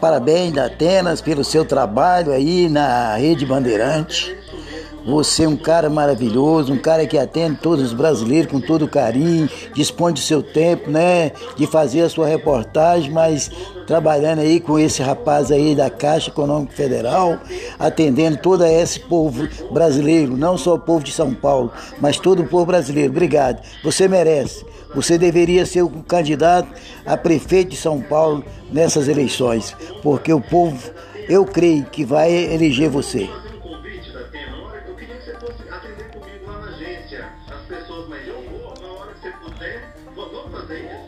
Parabéns, Atenas, pelo seu trabalho aí na Rede Bandeirante. Você é um cara maravilhoso, um cara que atende todos os brasileiros com todo carinho, dispõe do seu tempo, né, de fazer a sua reportagem, mas trabalhando aí com esse rapaz aí da Caixa Econômica Federal, atendendo todo esse povo brasileiro, não só o povo de São Paulo, mas todo o povo brasileiro. Obrigado. Você merece. Você deveria ser o candidato a prefeito de São Paulo nessas eleições, porque o povo, eu creio que vai eleger você queria que você fosse atender comigo lá na agência. As pessoas, mas eu vou, na hora que você puder, vamos fazer isso.